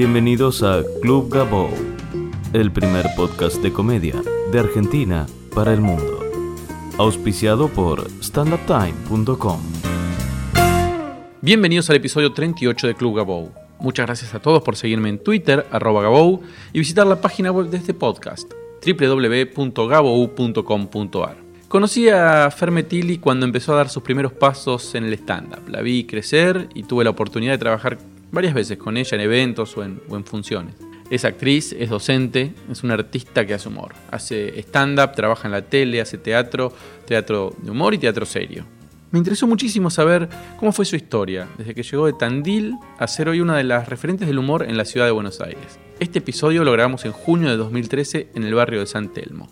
Bienvenidos a Club Gabo, el primer podcast de comedia de Argentina para el mundo. Auspiciado por standuptime.com. Bienvenidos al episodio 38 de Club Gabou. Muchas gracias a todos por seguirme en Twitter, arroba Gabou, y visitar la página web de este podcast, www.gabou.com.ar. Conocí a Fermetili cuando empezó a dar sus primeros pasos en el stand-up. La vi crecer y tuve la oportunidad de trabajar varias veces con ella en eventos o en, funciones. Es actriz, es docente, es una artista que hace humor. Hace stand-up, trabaja en la tele, hace teatro, teatro de humor y teatro serio. Me interesó muchísimo saber cómo fue su historia, desde que llegó de Tandil a ser hoy una de las referentes del humor en la ciudad de Buenos Aires. Este episodio lo grabamos en junio de 2013 en el barrio de San Telmo.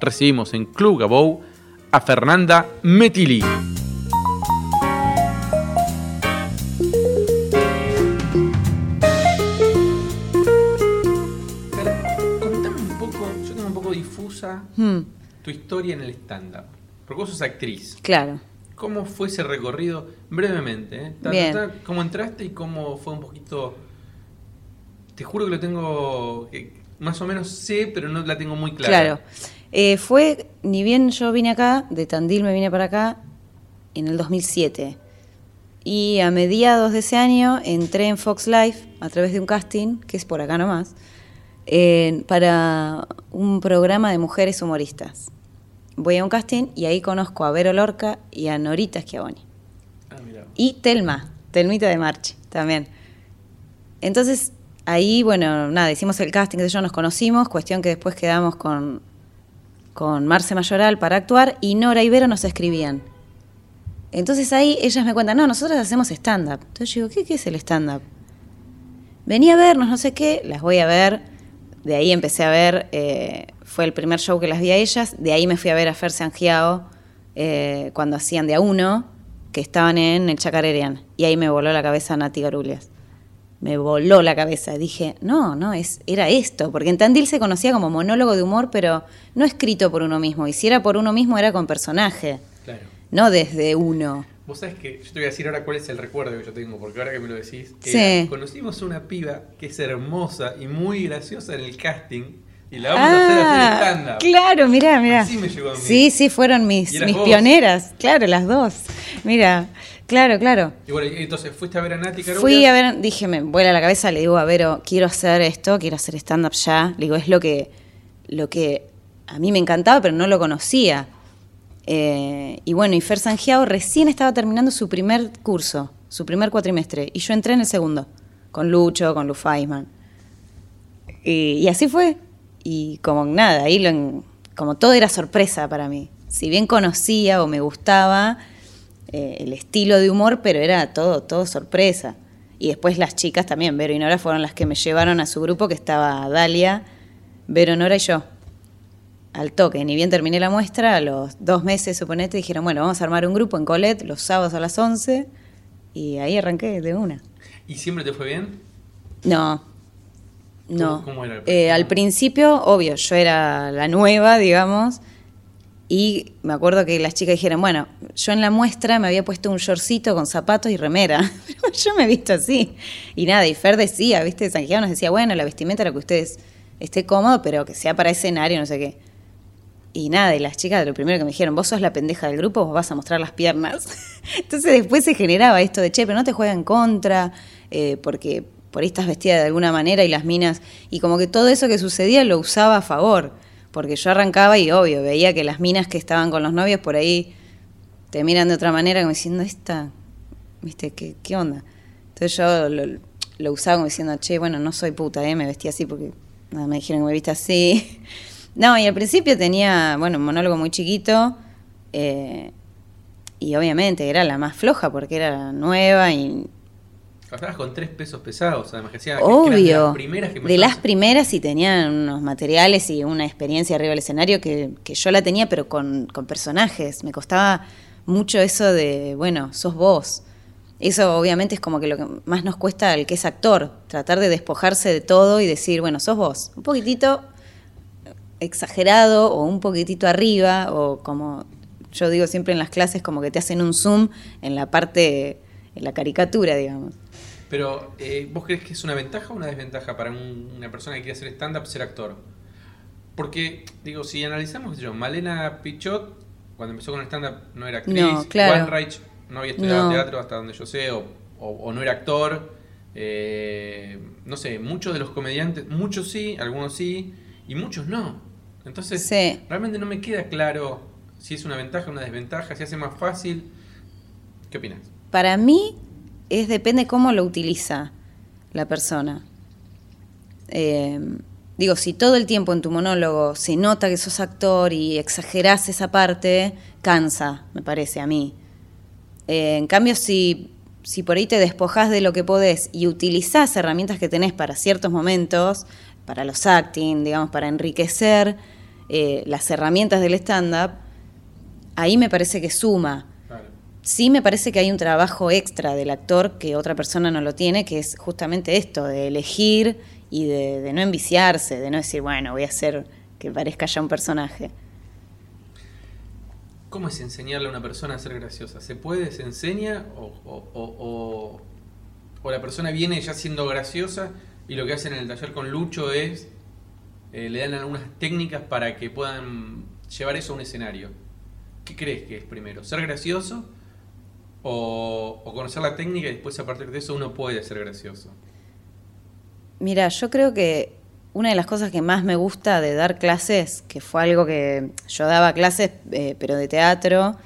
Recibimos en Club Gabou a Fernanda Metili. Tu historia en el stand-up. Porque vos sos actriz. claro. ¿Cómo fue ese recorrido? Brevemente, ¿eh? Ta, ta, Bien. ta, ¿Cómo entraste y cómo fue un poquito...? Te juro que lo tengo... que más o menos sé, pero no la tengo muy clara. Claro. Eh, fue, ni bien yo vine acá, de Tandil me vine para acá en el 2007. Y a mediados de ese año entré en Fox Life a través de un casting, que es por acá nomás, eh, para un programa de mujeres humoristas. Voy a un casting y ahí conozco a Vero Lorca y a Norita Schiavoni. Ah. Y Telma, Telmita de Marchi, también. Entonces, ahí, bueno, nada, hicimos el casting, de yo nos conocimos, cuestión que después quedamos con, con Marce Mayoral para actuar y Nora y Vero nos escribían. Entonces ahí ellas me cuentan, no, nosotros hacemos stand-up. Entonces yo digo, ¿qué, qué es el stand-up? Venía a vernos, no sé qué, las voy a ver. De ahí empecé a ver, eh, fue el primer show que las vi a ellas. De ahí me fui a ver a Fer Sangiao eh, cuando hacían de a uno, que estaban en el Chacarerian. Y ahí me voló la cabeza Nati Garulias. Me voló la cabeza. Dije, no, no, es, era esto. Porque en Tandil se conocía como monólogo de humor, pero no escrito por uno mismo. Y si era por uno mismo, era con personaje, Claro. no desde uno. Vos sabés que yo te voy a decir ahora cuál es el recuerdo que yo tengo, porque ahora que me lo decís, Sí. era, conocimos una piba que es hermosa y muy graciosa en el casting y la vamos a hacer hacer stand-up. Ah, claro, mirá, mirá. Así me llegó a mí. Sí, sí, fueron mis, ¿Y eras mis vos? pioneras. Claro, las dos. Mira, claro, claro. Y bueno, entonces fuiste a ver a Nati Carulla. Fui a ver, dije, me vuela la cabeza, le digo a Vero, quiero hacer esto, quiero hacer stand-up ya. Le digo, es lo que, lo que a mí me encantaba, pero no lo conocía. Eh, y bueno, y Fer Sangiao recién estaba terminando su primer curso, su primer cuatrimestre, y yo entré en el segundo, con Lucho, con Lu Feisman. Y, así fue. Y como nada, ahí lo como todo era sorpresa para mí. Si bien conocía o me gustaba eh, el estilo de humor, pero era todo, todo sorpresa. Y después las chicas también, Vero y Nora, fueron las que me llevaron a su grupo, que estaba Dalia, Vero, Nora y yo. Al toque, ni bien terminé la muestra, a los dos meses, suponete, dijeron, bueno, vamos a armar un grupo en Colet los sábados a las 11, y ahí arranqué de una. ¿Y siempre te fue bien? No. No. ¿Cómo- cómo era el Eh, al principio, obvio, yo era la nueva, digamos, y me acuerdo que las chicas dijeron, bueno, yo en la muestra me había puesto un shortcito con zapatos y remera. yo me he visto así. Y nada, y Fer decía, ¿viste? Santiago nos decía, bueno, la vestimenta lo que ustedes esté cómodo, pero que sea para escenario, no sé qué. Y nada, y las chicas lo primero que me dijeron, vos sos la pendeja del grupo, vos vas a mostrar las piernas. Entonces después se generaba esto de, che, pero no te juega en contra, eh, porque por ahí estás vestida de alguna manera y las minas, y como que todo eso que sucedía lo usaba a favor, porque yo arrancaba y obvio, veía que las minas que estaban con los novios por ahí te miran de otra manera como diciendo, esta, viste, ¿qué, qué onda? Entonces yo lo, lo usaba como diciendo, che, bueno, no soy puta, ¿eh? me vestí así porque nada, me dijeron que me viste así. No, y al principio tenía, bueno, un monólogo muy chiquito. eh, y obviamente era la más floja porque era nueva y Estabas con tres pesos pesados, además que hacía que eran de obvio. las primeras que de las primeras y tenían unos materiales y una experiencia arriba del escenario que, que yo la tenía, pero con, con personajes. Me costaba mucho eso de, bueno, sos vos. Eso obviamente es como que lo que más nos cuesta al que es actor, tratar de despojarse de todo y decir, bueno, sos vos. Un poquitito exagerado o un poquitito arriba o como yo digo siempre en las clases como que te hacen un zoom en la parte en la caricatura digamos Pero, eh, ¿vos crees que es una ventaja o una desventaja para un- una persona que quiere hacer stand-up ser actor? Porque, digo, si analizamos, yo, Malena Pichot, cuando empezó con el stand-up, no era actriz. No, claro. Juan Reich no había estudiado No. teatro hasta donde yo sé, o, o- o no era actor. Eh, no sé, muchos de los comediantes, muchos sí, algunos sí, y muchos no. Entonces, Sí. realmente no me queda claro si es una ventaja o una desventaja, si hace más fácil. ¿Qué opinas? Para mí es depende cómo lo utiliza la persona. Eh, digo, si todo el tiempo en tu monólogo se nota que sos actor y exagerás esa parte, cansa, me parece a mí. Eh, en cambio, si, si por ahí te despojás de lo que podés y utilizás herramientas que tenés para ciertos momentos, para los acting, digamos, para enriquecer eh, las herramientas del stand-up, ahí me parece que suma. Claro. Sí me parece que hay un trabajo extra del actor que otra persona no lo tiene, que es justamente esto, de elegir y de, de no enviciarse, de no decir, bueno, voy a hacer que parezca ya un personaje. ¿Cómo es enseñarle a una persona a ser graciosa? ¿Se puede, se enseña o, o- o- o- o la persona viene ya siendo graciosa y lo que hacen en el taller con Lucho es eh, le dan algunas técnicas para que puedan llevar eso a un escenario? ¿Qué crees que es primero? ¿Ser gracioso o, conocer la técnica y después a partir de eso uno puede ser gracioso? Mira, yo creo que una de las cosas que más me gusta de dar clases, que fue algo que yo daba clases, eh, pero de teatro,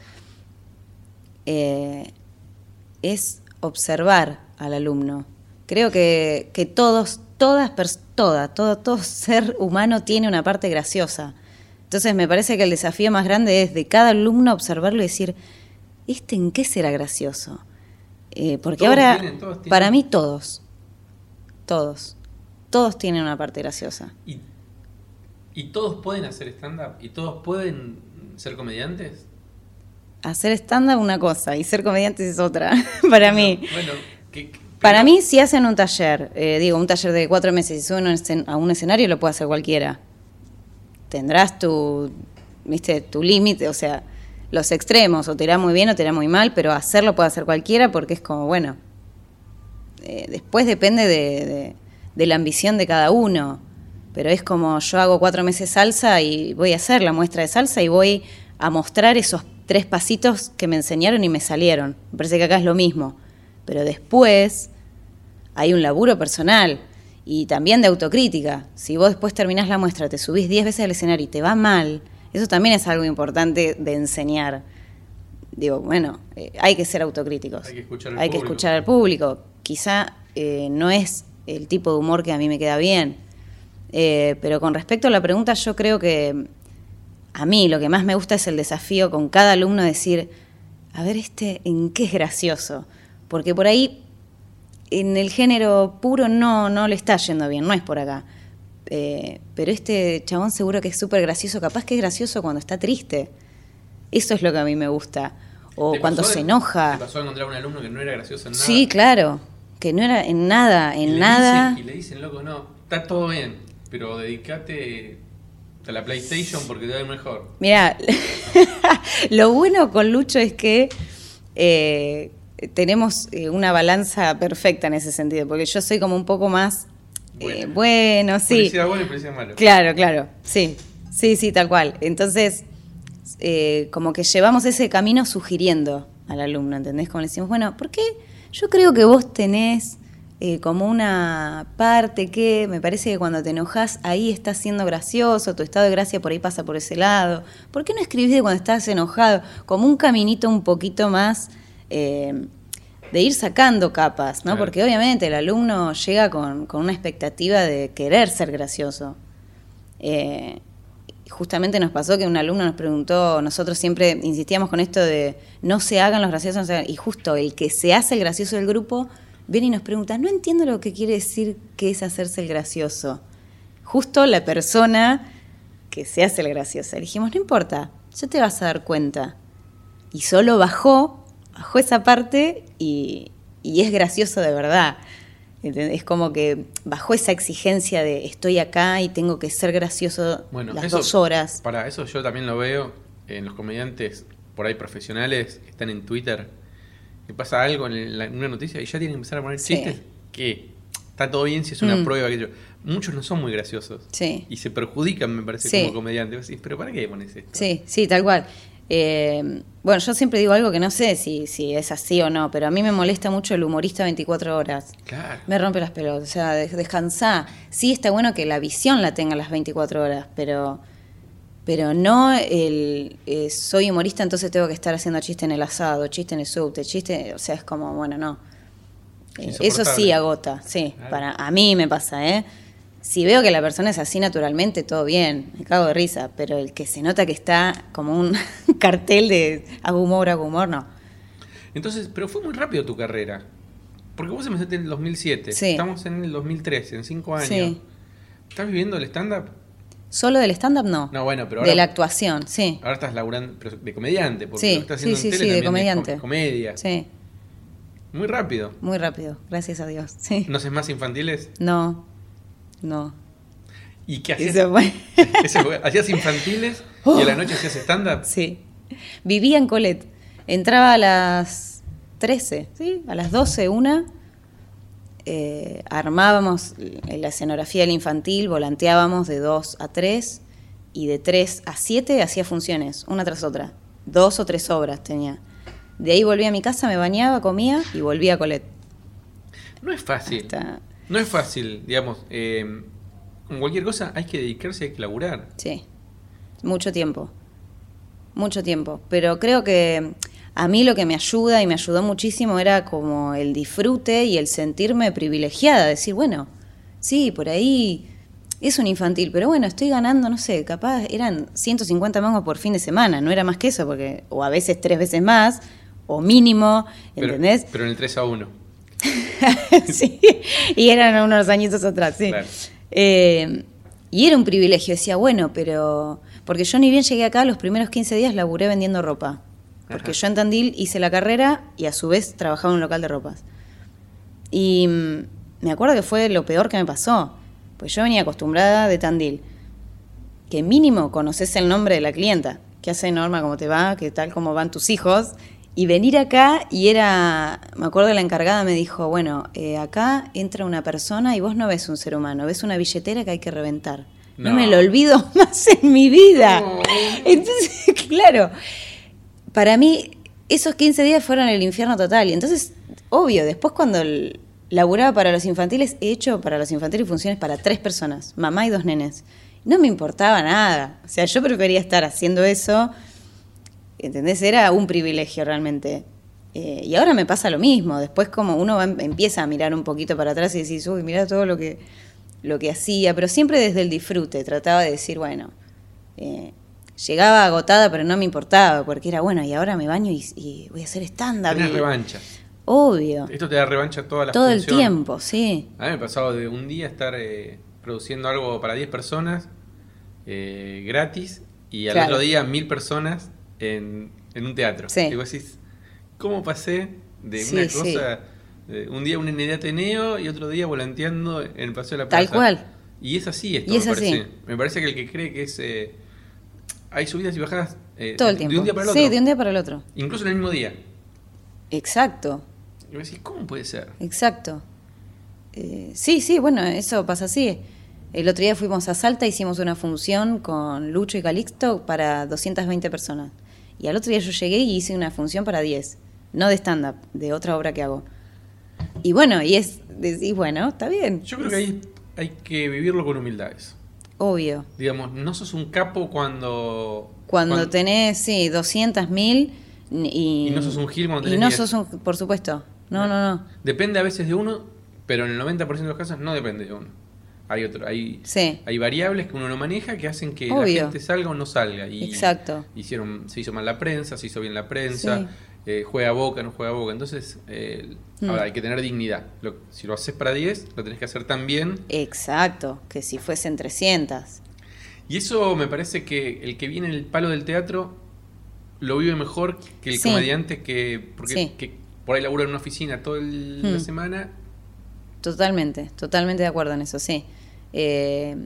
eh, es observar al alumno. Creo que, que todos, todas, toda, todo, todo ser humano tiene una parte graciosa. Entonces me parece que el desafío más grande es de cada alumno observarlo y decir, ¿este en qué será gracioso? Eh, porque Todos ahora, tienen, todos tienen. para mí todos, todos, todos tienen una parte graciosa. ¿Y, y todos pueden hacer stand-up? ¿Y todos pueden ser comediantes? Hacer stand-up una cosa y ser comediante es otra, para mí. Bueno, que- Para mí, si hacen un taller, eh, digo, un taller de cuatro meses y suben a un escen- a un escenario, lo puede hacer cualquiera. Tendrás tu, viste, tu límite, o sea, los extremos, o te irá muy bien o te irá muy mal, pero hacerlo puede hacer cualquiera porque es como, bueno, eh, después depende de, de- de la ambición de cada uno. Pero es como yo hago cuatro meses salsa y voy a hacer la muestra de salsa y voy a mostrar esos tres pasitos que me enseñaron y me salieron. Me parece que acá es lo mismo. Pero después hay un laburo personal y también de autocrítica. Si vos después terminás la muestra, te subís 10 veces al escenario y te va mal, eso también es algo importante de enseñar. Digo, bueno, eh, hay que ser autocríticos. Hay que escuchar al Hay que público. escuchar al público. Quizá eh, no es el tipo de humor que a mí me queda bien. Eh, pero con respecto a la pregunta, yo creo que a mí lo que más me gusta es el desafío con cada alumno decir, a ver, este, ¿en qué es gracioso? Porque por ahí, en el género puro, no, no le está yendo bien, no es por acá. Eh, pero este chabón seguro que es súper gracioso, capaz que es gracioso cuando está triste. Eso es lo que a mí me gusta. O ¿Te cuando se de- enoja. ¿Te pasó a encontrar un alumno que no era gracioso en nada? Sí, claro. Que no era en nada, Y en le nada. dicen- y le dicen, loco, no, está todo bien, pero dedícate a la PlayStation porque te va a mejor. Mira, lo bueno con Lucho es que eh, tenemos eh, una balanza perfecta en ese sentido, porque yo soy como un poco más eh, Buena. bueno, sí. Policía bueno y policía malo. Claro, claro, sí, sí, sí, tal cual. Entonces, eh, como que llevamos ese camino sugiriendo al alumno, ¿entendés? Como le decimos, bueno, ¿por qué? Yo creo que vos tenés eh, como una parte que me parece que cuando te enojas ahí estás siendo gracioso, tu estado de gracia por ahí pasa por ese lado. ¿Por qué no escribís de cuando estás enojado? Como un caminito un poquito más eh, de ir sacando capas, ¿no? Claro. Porque obviamente el alumno llega con, con una expectativa de querer ser gracioso. Eh, justamente nos pasó que un alumno nos preguntó, nosotros siempre insistíamos con esto de no se hagan los graciosos, no se hagan", y justo el que se hace el gracioso del grupo viene y nos pregunta, no entiendo lo que quiere decir que es hacerse el gracioso. Justo la persona que se hace el gracioso. Le dijimos, no importa, ya te vas a dar cuenta. Y solo bajó, bajó esa parte y, y es gracioso de verdad. Es como que bajó esa exigencia de estoy acá y tengo que ser gracioso Bueno, las eso- dos horas. Para eso yo también lo veo en los comediantes por ahí profesionales que están en Twitter, que pasa algo en, la- en una noticia y ya tienen que empezar a poner Sí. chistes que está todo bien si es una Mm. prueba. Que yo- muchos no son muy graciosos. Sí. Y se perjudican, me parece, Sí. como comediante. Pero ¿para qué pones esto? Sí, sí, tal cual. Eh, bueno, yo siempre digo algo que no sé si, si es así o no, pero a mí me molesta mucho el humorista 24 horas. Claro. Me rompe las pelotas, o sea, de- descansá. Sí está bueno que la visión la tenga las 24 horas, pero pero no el eh, soy humorista, entonces tengo que estar haciendo chiste en el asado, chiste en el subte, chiste, o sea, es como, bueno, no. Eh, eso sí agota, sí, Claro. para a mí me pasa, ¿eh? Si veo que la persona es así naturalmente, todo bien, me cago de risa, pero el que se nota que está como un cartel de hago humor, hago humor, no. Entonces, pero fue muy rápido tu carrera. Porque vos empezaste en el 2007. Sí. Estamos en el 2013, en cinco años. Sí. ¿Estás viviendo el stand-up? Solo del stand-up no. No, bueno, pero de ahora- la actuación, sí. Ahora estás laburando pero de comediante, porque Sí, lo estás haciendo sí, en sí, tele sí, de comediante. com- comedia. Sí, Muy rápido. muy rápido, gracias a Dios. Sí. ¿No haces más infantiles? No, no. ¿Y qué hacías? Fue- ¿Hacías infantiles y a la noche hacías stand-up? Sí. Vivía en Colet. Entraba a las 13, ¿sí? A las 12, una. Eh, armábamos la escenografía del infantil, volanteábamos de 2 a 3 y de 3 a 7 hacía funciones, una tras otra. Dos o tres obras tenía. De ahí volvía a mi casa, me bañaba, comía y volvía a Colet. No es fácil. No es fácil, digamos. Eh, con cualquier cosa hay que dedicarse, hay que laburar. Sí, mucho tiempo, mucho tiempo. Pero creo que a mí lo que me ayuda y me ayudó muchísimo era como el disfrute y el sentirme privilegiada, decir, bueno, sí, por ahí es un infantil, pero bueno, estoy ganando, no sé, capaz eran 150 mangos por fin de semana, no era más que eso, porque o a veces tres veces más, o mínimo, Pero, ¿entendés? pero en el 3 a 1. sí, y eran unos añitos atrás, sí. Claro. Eh, y era un privilegio, decía, bueno, pero... Porque yo ni bien llegué acá, los primeros 15 días laburé vendiendo ropa. Porque Ajá. yo en Tandil hice la carrera y a su vez trabajaba en un local de ropas. Y mm, me acuerdo que fue lo peor que me pasó. Pues yo venía acostumbrada de Tandil. Que mínimo conoces el nombre de la clienta. ¿Qué hace Norma? ¿Cómo te va? ¿Qué tal? ¿Cómo van tus hijos? Y venir acá y era, me acuerdo que la encargada me dijo, bueno, eh, acá entra una persona y vos no ves un ser humano, ves una billetera que hay que reventar. No, No. me lo olvido más en mi vida. No. Entonces, claro, para mí esos 15 días fueron el infierno total. Y entonces, obvio, después cuando laburaba para los infantiles, he hecho para los infantiles funciones para tres personas, mamá y dos nenes. No me importaba nada. O sea, yo prefería estar haciendo eso. ¿Entendés? Era un privilegio realmente. Eh, y ahora me pasa lo mismo. Después como uno va- empieza a mirar un poquito para atrás y decís, uy, mira todo lo que, lo que hacía. Pero siempre desde el disfrute. Trataba de decir, bueno, eh, llegaba agotada, pero no me importaba. Porque era, bueno, y ahora me baño y, y voy a hacer stand-up. Tenés y- revancha. Obvio. Esto te da revancha todas las Todo el tiempo, sí. A mí me ha pasado de un día estar eh, produciendo algo para 10 personas eh, gratis y al Claro. otro día mil personas en, en un teatro. Sí. Y vos decís, ¿cómo pasé de Sí, una sí. cosa, un día un en Ateneo y otro día volanteando en el Paseo de la Tal Plaza? cual. Y es así esto, Y es me así. parece. Me parece que el que cree que es... eh, hay subidas y bajadas eh, Todo el tiempo. de un día para el sí, otro. de un día para el otro. Incluso en el mismo día. Exacto. Y vos decís, ¿cómo puede ser? Exacto. Eh, sí, sí, bueno, eso pasa así. El otro día fuimos a Salta, hicimos una función con Lucho y Calixto para 220 personas. Y al otro día yo llegué y hice una función para 10. No de stand-up, de otra obra que hago. Y bueno, y es, decís, bueno, está bien. Yo creo que hay, hay que vivirlo con humildad eso. Obvio. Digamos, no sos un capo cuando... Cuando tenés, sí, 200 mil y, Y no sos un gil cuando Y tenés no 10. sos un, por supuesto. No, no, no. Depende a veces de uno, pero en el 90% de los casos no depende de uno. Hay otro, hay, Sí. hay variables que uno no maneja que hacen que Obvio. la gente salga o no salga. Y Exacto. Hicieron, se hizo mal la prensa, se hizo bien la prensa, Sí. eh, juega boca, no juega boca. Entonces, eh, Mm. ahora hay que tener dignidad. Lo- si lo haces para 10, lo tenés que hacer tan bien. Exacto, que si fuesen 300. Y eso me parece que el que viene en el palo del teatro lo vive mejor que el Sí. comediante que, porque, que por ahí labura en una oficina toda el- la Mm. semana. Totalmente, totalmente de acuerdo en eso, sí. Eh,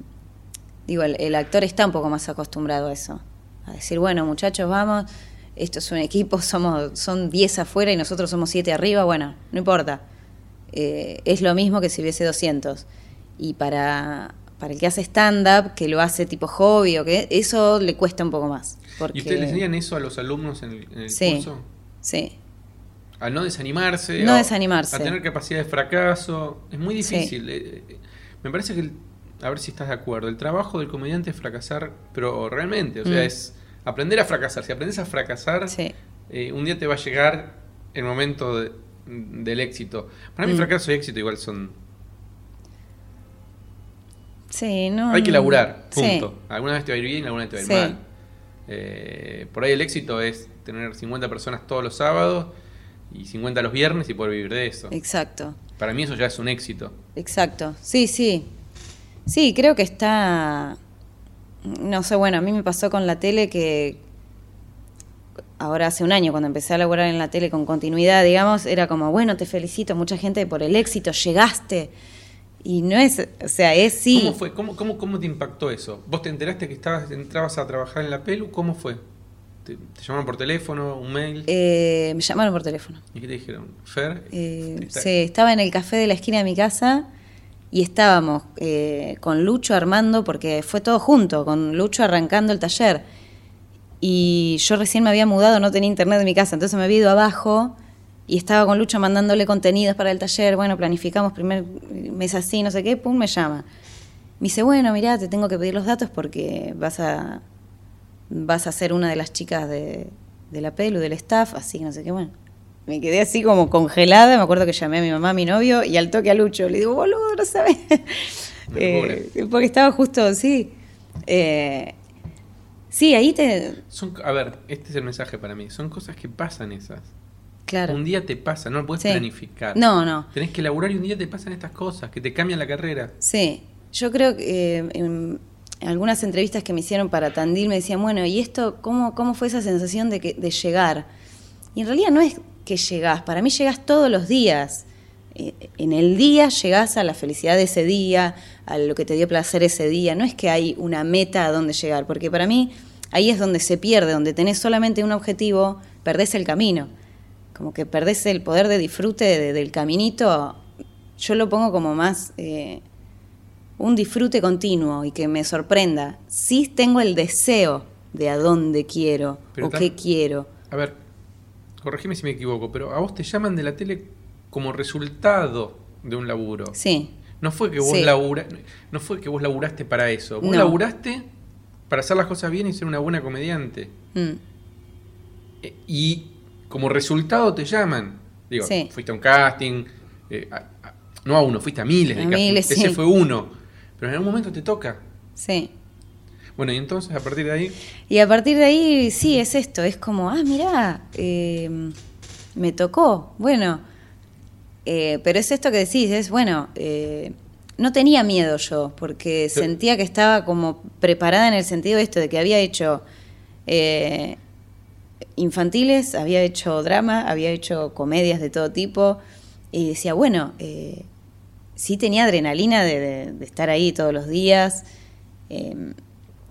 digo, el, el actor está un poco más acostumbrado a eso. A decir, bueno, muchachos, vamos. esto es un equipo, somos, son 10 afuera y nosotros somos 7 arriba, bueno, no importa. Eh, es lo mismo que si hubiese 200. Y para, para el que hace stand-up, que lo hace tipo hobby o que eso le cuesta un poco más. Porque... ¿Y ustedes le enseñan eso a los alumnos en el, en el Sí, curso? sí. A no desanimarse. No a, desanimarse. A tener capacidad de fracaso. Es muy difícil. Eh, eh, Me parece que, el- a ver si estás de acuerdo, el trabajo del comediante es fracasar, pero realmente, o sea, Mm. es aprender a fracasar. Si aprendes a fracasar, Sí. eh, un día te va a llegar el momento de- del éxito. Para mí Mm. fracaso y éxito igual son... Sí, no. Hay que laburar, Sí. punto. Alguna vez te va a ir bien, alguna vez te va a ir Sí. mal. Eh, por ahí el éxito es tener 50 personas todos los sábados y 50 los viernes y poder vivir de eso. Exacto. Para mí eso ya es un éxito. Exacto, sí, sí. Sí, creo que está... No sé, bueno, a mí me pasó con la tele que ahora hace un año, cuando empecé a laburar en la tele con continuidad, digamos, era como, bueno, te felicito, mucha gente por el éxito, llegaste. Y no es, o sea, es sí. ¿Cómo fue? ¿Cómo, cómo, cómo te impactó eso? ¿Vos te enteraste que estabas, entrabas a trabajar en la pelu? ¿Cómo fue? ¿Te, te llamaron por teléfono, un mail? Eh, me llamaron por teléfono. ¿Y qué te dijeron? Fer, Eh, sí, estaba en el café de la esquina de mi casa y estábamos eh, con Lucho armando, porque fue todo junto, con Lucho arrancando el taller. Y yo recién me había mudado, no tenía internet en mi casa, entonces me había ido abajo y estaba con Lucho mandándole contenidos para el taller. Bueno, planificamos primer mes así, no sé qué, pum, me llama. Me dice, bueno, mirá, te tengo que pedir los datos porque vas a, vas a ser una de las chicas de, de la pelu, del staff, así no sé qué, bueno. Me quedé así como congelada, me acuerdo que llamé a mi mamá, a mi novio, y al toque a Lucho. Le digo, boludo, no sabes. Eh, porque estaba justo, sí. Eh, sí, ahí te... son, a ver, este es el mensaje para mí. Son cosas que pasan esas. Claro. Un día te pasa, no lo puedes Sí. planificar. No, no. Tenés que laburar y un día te pasan estas cosas, que te cambian la carrera. Sí, yo creo que eh, en algunas entrevistas que me hicieron para Tandil me decían, bueno, ¿y esto cómo, cómo fue esa sensación de, que, de llegar? Y en realidad no es que llegás, para mí llegás todos los días. Eh, en el día llegás a la felicidad de ese día, a lo que te dio placer ese día. No es que hay una meta a donde llegar, porque para mí ahí es donde se pierde, donde tenés solamente un objetivo, perdés el camino. Como que perdés el poder de disfrute de- del caminito. Yo lo pongo como más... eh, un disfrute continuo y que me sorprenda. Sí tengo el deseo de a dónde quiero Pero o qué quiero. A ver, corregime si me equivoco, pero a vos te llaman de la tele como resultado de un laburo. Sí, No fue que vos Sí. labura- no fue que vos laburaste para eso. Vos No. laburaste para hacer las cosas bien y ser una buena comediante. mm, Eh, Y como resultado te llaman. Digo, Sí. fuiste a un casting, eh, a- a- no a uno, fuiste a miles de A castings. miles, Ese sí. fue uno. Pero en algún momento te toca. sí. Bueno, y entonces a partir de ahí, Y a partir de ahí, sí, es esto, es como, ah, mirá, eh, me tocó, bueno, eh, pero es esto que decís, es, bueno, eh, no tenía miedo yo, porque sentía que estaba como preparada en el sentido de esto, de que había hecho eh, infantiles, había hecho drama, había hecho comedias de todo tipo, y decía, bueno, eh, sí tenía adrenalina de, de- de estar ahí todos los días.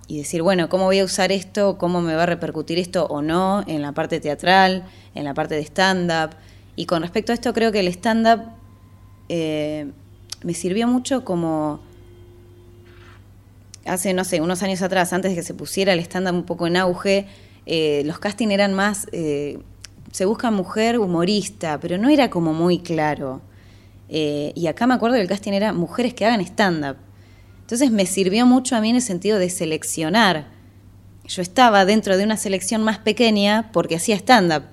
Y decir, bueno, ¿cómo voy a usar esto? ¿Cómo me va a repercutir esto o no en la parte teatral, en la parte de stand-up? Y con respecto a esto, creo que el stand-up eh, me sirvió mucho como hace, no sé, unos años atrás, antes de que se pusiera el stand-up un poco en auge, eh, los castings eran más, eh, se busca mujer humorista, pero no era como muy claro. Y acá me acuerdo que el casting era mujeres que hagan stand-up. Entonces me sirvió mucho a mí en el sentido de seleccionar. Yo estaba dentro de una selección más pequeña porque hacía stand-up.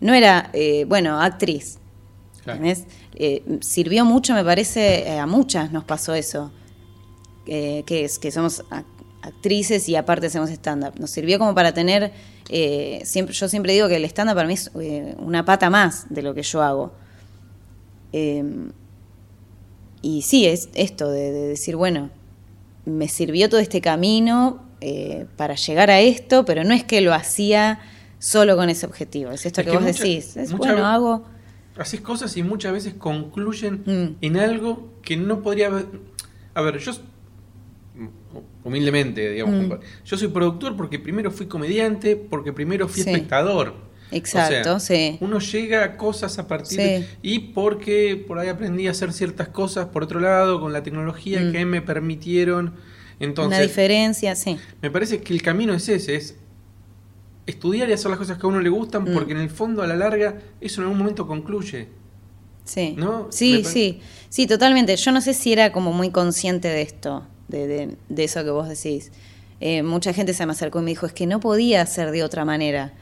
No era, eh, bueno, actriz. Claro. Eh, sirvió mucho, me parece, eh, a muchas nos pasó eso. Que es que somos ac- actrices y aparte hacemos stand-up. Nos sirvió como para tener, eh, siempre, yo siempre digo que el stand-up para mí es una pata más de lo que yo hago. Y sí, es esto de, de decir, bueno, me sirvió todo este camino eh, para llegar a esto, pero no es que lo hacía solo con ese objetivo. Es esto Es que, que vos mucha- decís. Es bueno, hago. haces cosas y muchas veces concluyen Mm. en algo que no podría haber. A ver, yo humildemente, digamos. Mm. Yo soy productor porque primero fui comediante, porque primero fui Sí. espectador. Exacto, O sea, sí. Uno llega a cosas a partir Sí. de... Y porque por ahí aprendí a hacer ciertas cosas por otro lado con la tecnología Mm. que me permitieron. Una Entonces, diferencia, sí. me parece que el camino es ese, es estudiar y hacer las cosas que a uno le gustan, Mm. porque en el fondo, a la larga, eso en algún momento concluye. Sí, ¿No? Sí, sí, sí, totalmente. Yo no sé si era como muy consciente de esto, de, de- de eso que vos decís. Eh, mucha gente se me acercó y me dijo, es que no podía hacer de otra manera.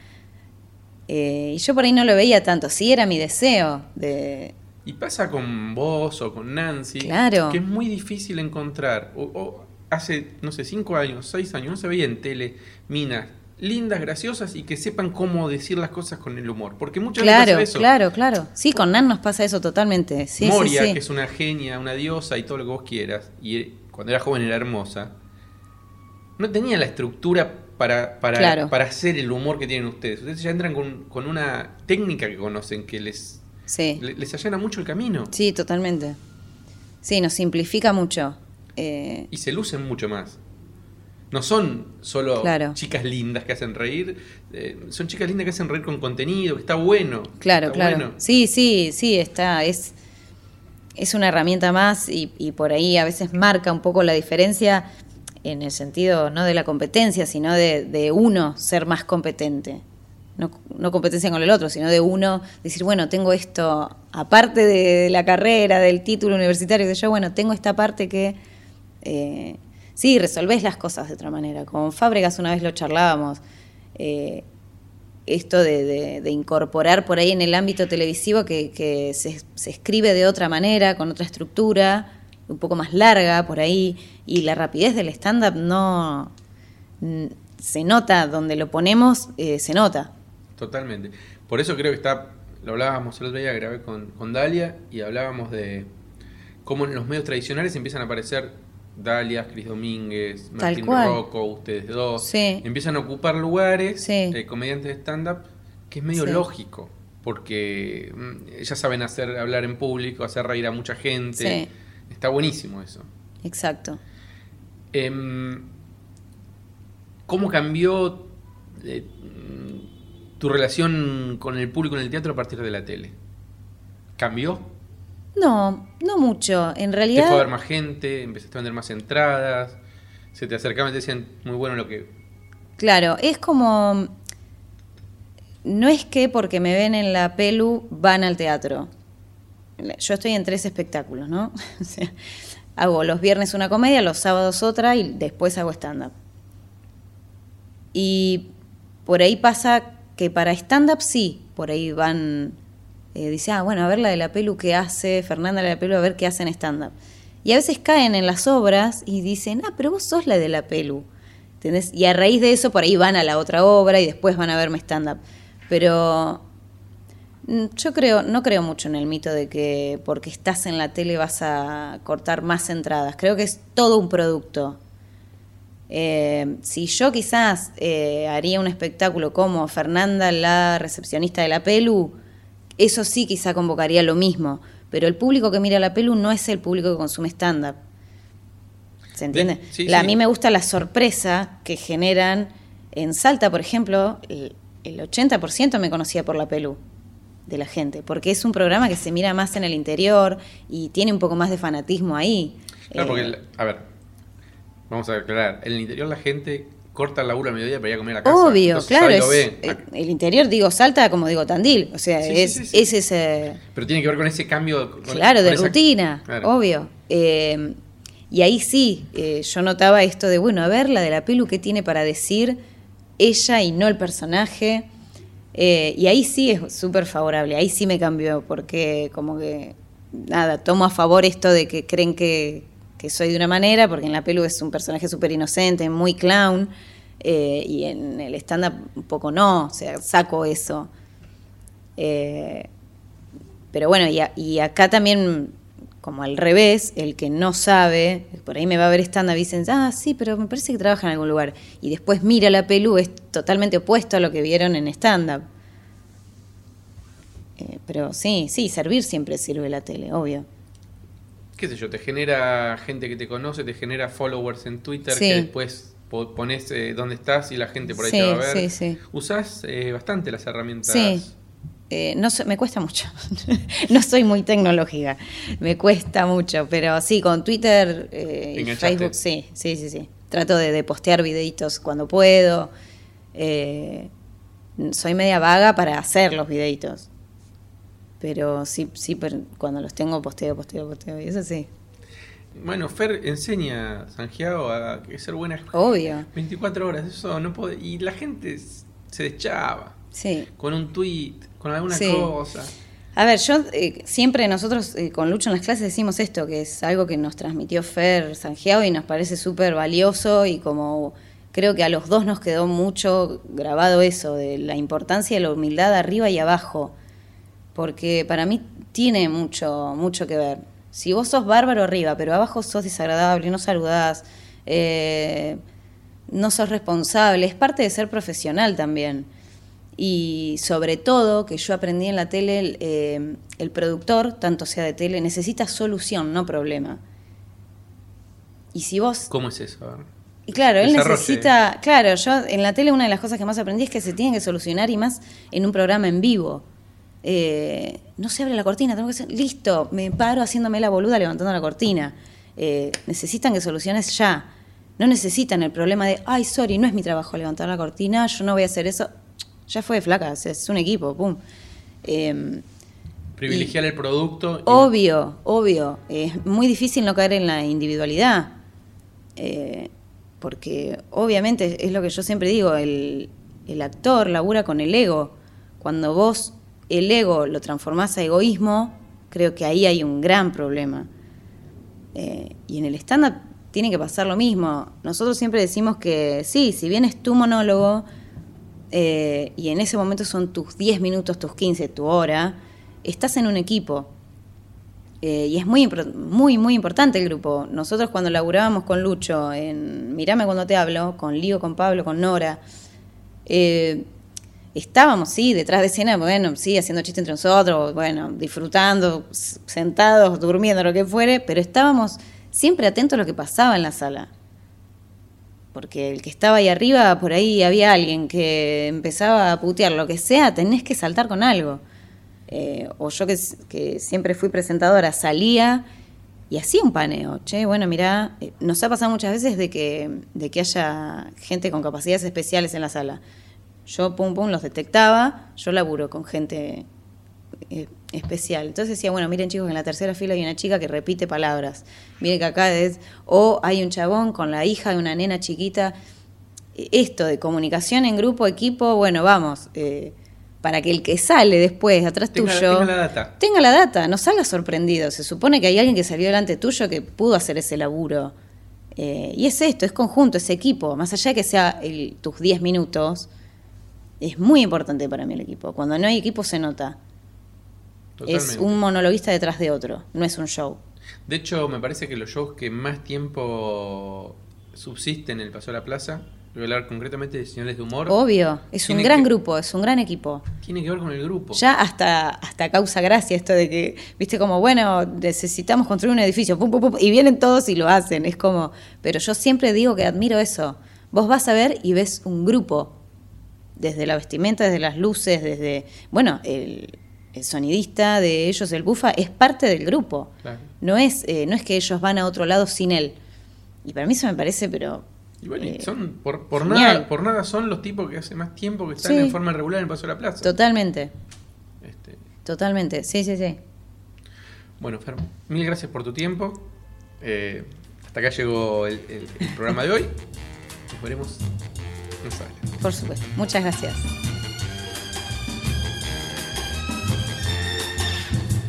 Eh, y yo por ahí no lo veía tanto, sí era mi deseo de... Y pasa con vos o con Nancy, Claro. que es muy difícil encontrar. O, o hace, no sé, cinco años, seis años, no se veía en tele minas lindas, graciosas y que sepan cómo decir las cosas con el humor. Porque muchas veces Claro, pasa eso. claro, claro. Sí, con Nan nos pasa eso totalmente. Sí, Moria, sí. que es una genia, una diosa y todo lo que vos quieras, y cuando era joven era hermosa, no tenía la estructura para, para, Claro. para hacer el humor que tienen ustedes. Ustedes ya entran con, con una técnica que conocen que les, Sí. le- les allana mucho el camino. Sí, totalmente. Sí, nos simplifica mucho. Eh, y se lucen mucho más. No son solo Claro. chicas lindas que hacen reír, eh, son chicas lindas que hacen reír con contenido, que está bueno. Claro, está claro. bueno. Sí, sí, sí, está. Es, es una herramienta más y, y por ahí a veces marca un poco la diferencia en el sentido no de la competencia, sino de, uno ser más competente. No, competencia con el otro, sino de uno decir, bueno, tengo esto, aparte de la carrera, del título universitario, que yo, bueno, tengo esta parte que eh, sí, resolvés las cosas de otra manera. Con Fábregas una vez lo charlábamos. eh, esto de incorporar por ahí en el ámbito televisivo que, que se, se escribe de otra manera, con otra estructura, un poco más larga por ahí, y la rapidez del stand-up no se nota, donde lo ponemos, eh, se nota. Totalmente. Por eso creo que está, lo hablábamos el otro día, grabé con, con Dalia y hablábamos de cómo en los medios tradicionales empiezan a aparecer Dalia, Cris Domínguez, Martín. Rocco, ustedes dos. Sí. Empiezan a ocupar lugares, Sí. eh, comediantes de stand-up, que es medio Sí. lógico, porque mm, ya saben hacer hablar en público, hacer reír a mucha gente. Está buenísimo eso. Exacto. Em, ¿Cómo cambió eh, tu relación con el público en el teatro a partir de la tele? ¿Cambió? No, no mucho. En ¿Te realidad. fue a ver más gente? ¿Empezaste a vender más entradas? ¿Se te acercaban y te decían muy bueno lo que... Claro, es como. No es que porque me ven en la pelu van al teatro. Yo estoy en tres espectáculos, ¿no? O sea, hago los viernes una comedia, los sábados otra y después hago stand-up. Y por ahí pasa que para stand-up sí, por ahí van. eh, dice, ah, bueno, a ver la de la pelu que hace, Fernanda la de la pelu, a ver qué hace en stand-up. Y a veces caen en las obras y dicen, ah, pero vos sos la de la pelu. Y a raíz de eso por ahí van a la otra obra y después van a verme stand-up. Pero yo creo, no creo mucho en el mito de que porque estás en la tele vas a cortar más entradas. Creo que es todo un producto. Eh, si yo quizás eh, haría un espectáculo como Fernanda, la recepcionista de la Pelu, eso sí quizá convocaría lo mismo. Pero el público que mira la Pelu no es el público que consume stand-up. ¿Se entiende? Bien, sí, La- sí. A mí me gusta la sorpresa que generan en Salta, por ejemplo, el, el 80% me conocía por la Pelu de la gente, porque es un programa que se mira más en el interior y tiene un poco más de fanatismo ahí. Claro, porque, Eh, el- a ver, vamos a aclarar. En el interior la gente corta el laburo al mediodía para ir a comer a casa. Obvio, Entonces, claro. Es, ve. eh, el interior, digo, Salta como digo Tandil. O sea, sí, es, sí, sí. es ese... Pero tiene que ver con ese cambio. con- Claro, con de esa- rutina, Claro. obvio. Eh, y ahí sí, eh, yo notaba esto de, bueno, a ver, la de la pelu, ¿qué tiene para decir ella y no el personaje? Eh, y ahí sí es súper favorable, ahí sí me cambió, porque como que, nada, tomo a favor esto de que creen que, que soy de una manera, porque en la pelu es un personaje súper inocente, muy clown, eh, y en el stand-up un poco no, o sea, saco eso. Eh, pero bueno, y, acá también, como al revés, el que no sabe, por ahí me va a ver stand-up y dicen, ah, sí, pero me parece que trabaja en algún lugar. Y después mira la pelu, es totalmente opuesto a lo que vieron en stand-up. Eh, pero sí, sí, servir siempre sirve la tele, obvio. qué sé yo, te genera gente que te conoce, te genera followers en Twitter Sí. que después po- pones eh, dónde estás y la gente por ahí Sí, te va a ver. sí, sí. Usás eh, bastante las herramientas. Sí. Eh, no sé, me cuesta mucho. no soy muy tecnológica. Me cuesta mucho. Pero sí, con Twitter eh, y. Facebook, sí, sí, sí, sí. Trato de, de postear videitos cuando puedo. Eh, soy media vaga para hacer los videitos. Pero sí, sí, pero cuando los tengo, posteo, posteo, posteo. Y eso sí. Bueno, Fer enseña a Santiago a ser buena Obvio. 24 horas, eso no puede. Y la gente se deschaba Sí. con un tweet, con alguna Sí. cosa. A ver, yo eh, siempre nosotros eh, con Lucho en las clases decimos esto, que es algo que nos transmitió Fer Sangiao y nos parece súper valioso y como creo que a los dos nos quedó mucho grabado eso, de la importancia de la humildad arriba y abajo, porque para mí tiene mucho, mucho que ver. Si vos sos bárbaro arriba, pero abajo sos desagradable, no saludás, eh, no sos responsable, es parte de ser profesional también. Y sobre todo, que yo aprendí en la tele, el, eh, el productor, tanto sea de tele, necesita solución, no problema. Y si vos... ¿Cómo es eso? Y claro, él necesita... Claro, yo en la tele una de las cosas que más aprendí es que se tienen que solucionar y más en un programa en vivo. Eh, no se abre la cortina, tengo que hacer... Listo, me paro haciéndome la boluda levantando la cortina. Eh, necesitan que soluciones ya. No necesitan el problema de, ay, sorry, no es mi trabajo levantar la cortina, yo no voy a hacer eso. Ya fue, flaca, es- un equipo, pum. Eh, Privilegiar el producto. Obvio, obvio. Es muy difícil no caer en la individualidad. Eh, porque obviamente es lo que yo siempre digo, el, el actor labura con el ego. Cuando vos el ego lo transformás a egoísmo, creo que ahí hay un gran problema. Eh, y en el stand-up tiene que pasar lo mismo. Nosotros siempre decimos que sí, si bien es tu monólogo, eh, y en ese momento son tus 10 minutos, tus 15, tu hora, estás en un equipo. Eh, y es muy, muy, muy importante el grupo. Nosotros cuando laburábamos con Lucho en Mirame cuando te hablo, con Lío, con Pablo, con Nora, eh, estábamos, sí, detrás de escena, bueno, sí, haciendo chiste entre nosotros, bueno, disfrutando, sentados, durmiendo, lo que fuere, pero estábamos siempre atentos a lo que pasaba en la sala. Porque el que estaba ahí arriba, por ahí había alguien que empezaba a putear, lo que sea, tenés que saltar con algo. Eh, o yo que, que siempre fui presentadora, salía y hacía un paneo. Che, bueno, mirá, eh, nos ha pasado muchas veces de que, de que haya gente con capacidades especiales en la sala. Yo, pum, pum, los detectaba, yo laburo con gente eh, especial. Entonces decía, bueno, miren chicos, en la tercera fila hay una chica que repite palabras. Miren que acá es, o hay un chabón con la hija de una nena chiquita. Eh, Esto de comunicación en grupo, equipo, bueno, vamos, eh, para que el que sale después, atrás Tenga- tuyo, tenga la data. tenga la data, no salga sorprendido. Se supone que hay alguien que salió delante tuyo que pudo hacer ese laburo. Eh, y es esto, es conjunto, es equipo. Más allá de que sea el- tus 10 minutos, es muy importante para mí el equipo. Cuando no hay equipo se nota. Es un monologuista detrás de otro, no es un show. De hecho, me parece que los shows que más tiempo subsisten en el Paso a la Plaza, voy a hablar concretamente de señales de humor, Obvio, es un gran que- grupo, es un gran equipo. tiene que ver con el grupo. Ya hasta, hasta causa gracia esto de que, viste, como, bueno, necesitamos construir un edificio, pum, pum, pum, y vienen todos y lo hacen. Es como, pero yo siempre digo que admiro eso. Vos vas a ver y ves un grupo, desde la vestimenta, desde las luces, desde, bueno, el, el sonidista de ellos, el bufa, es parte del grupo. Claro. No es, eh, no es que ellos van a otro lado sin él. Y para mí eso me parece, pero... Y bueno, eh, son, por, nada, por nada son los tipos que hace más tiempo que están Sí. en forma regular en el Paso a la Plaza. Totalmente, Este, totalmente, sí, sí, sí. bueno, Fer, mil gracias por tu tiempo. Eh, hasta acá llegó el, el- el programa de hoy. Nos veremos. Por supuesto. Muchas gracias.